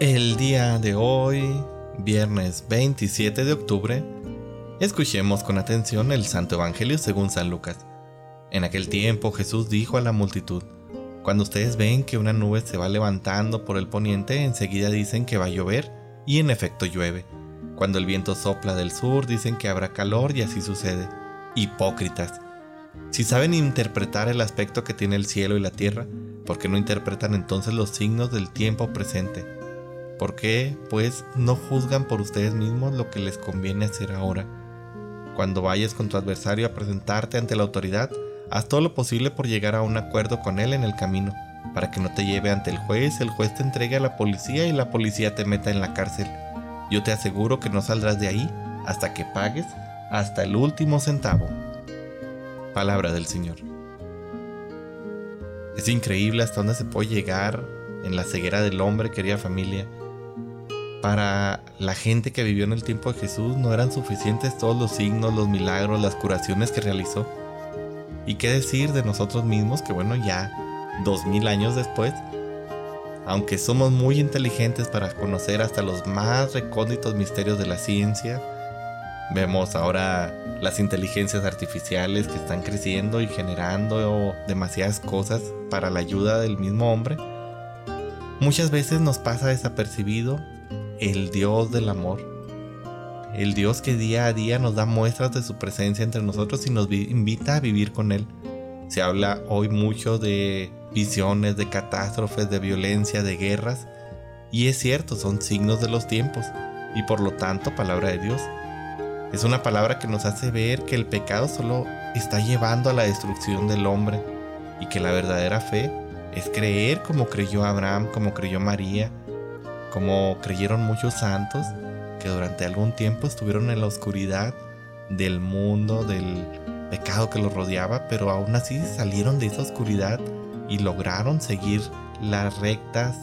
El día de hoy, viernes 27 de octubre, escuchemos con atención el Santo Evangelio según San Lucas. En aquel tiempo Jesús dijo a la multitud, Cuando ustedes ven que una nube se va levantando por el poniente, enseguida dicen que va a llover, y en efecto llueve. Cuando el viento sopla del sur, dicen que habrá calor y así sucede. Hipócritas. Si saben interpretar el aspecto que tiene el cielo y la tierra, ¿por qué no interpretan entonces los signos del tiempo presente? ¿Por qué, pues, no juzgan por ustedes mismos lo que les conviene hacer ahora? Cuando vayas con tu adversario a presentarte ante la autoridad, haz todo lo posible por llegar a un acuerdo con él en el camino, para que no te lleve ante el juez, el juez te entregue a la policía y la policía te meta en la cárcel. Yo te aseguro que no saldrás de ahí hasta que pagues hasta el último centavo. Palabra del Señor. Es increíble hasta dónde se puede llegar en la ceguera del hombre, querida familia, para la gente que vivió en el tiempo de Jesús no eran suficientes todos los signos, los milagros, las curaciones que realizó. ¿Y qué decir de nosotros mismos que bueno, ya dos mil años después, aunque somos muy inteligentes para conocer hasta los más recónditos misterios de la ciencia, vemos ahora las inteligencias artificiales que están creciendo y generando demasiadas cosas para la ayuda del mismo hombre, muchas veces nos pasa desapercibido el Dios del amor, el Dios que día a día nos da muestras de su presencia entre nosotros y nos invita a vivir con Él. Se habla hoy mucho de visiones, de catástrofes, de violencia, de guerras, y es cierto, son signos de los tiempos, y por lo tanto palabra de Dios. Es una palabra que nos hace ver que el pecado solo está llevando a la destrucción del hombre, y que la verdadera fe es creer como creyó Abraham, como creyó María, como creyeron muchos santos que durante algún tiempo estuvieron en la oscuridad del mundo, del pecado que los rodeaba, pero aún así salieron de esa oscuridad y lograron seguir la recta,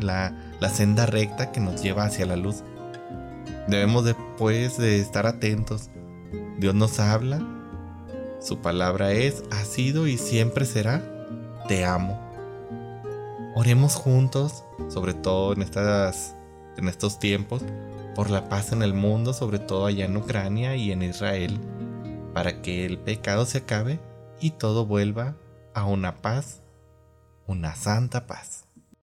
la, la senda recta que nos lleva hacia la luz. Debemos después de estar atentos. Dios nos habla, su palabra es, ha sido y siempre será, te amo. Oremos juntos, sobre todo en, estas, en estos tiempos, por la paz en el mundo, sobre todo allá en Ucrania y en Israel, para que el pecado se acabe y todo vuelva a una paz, una santa paz.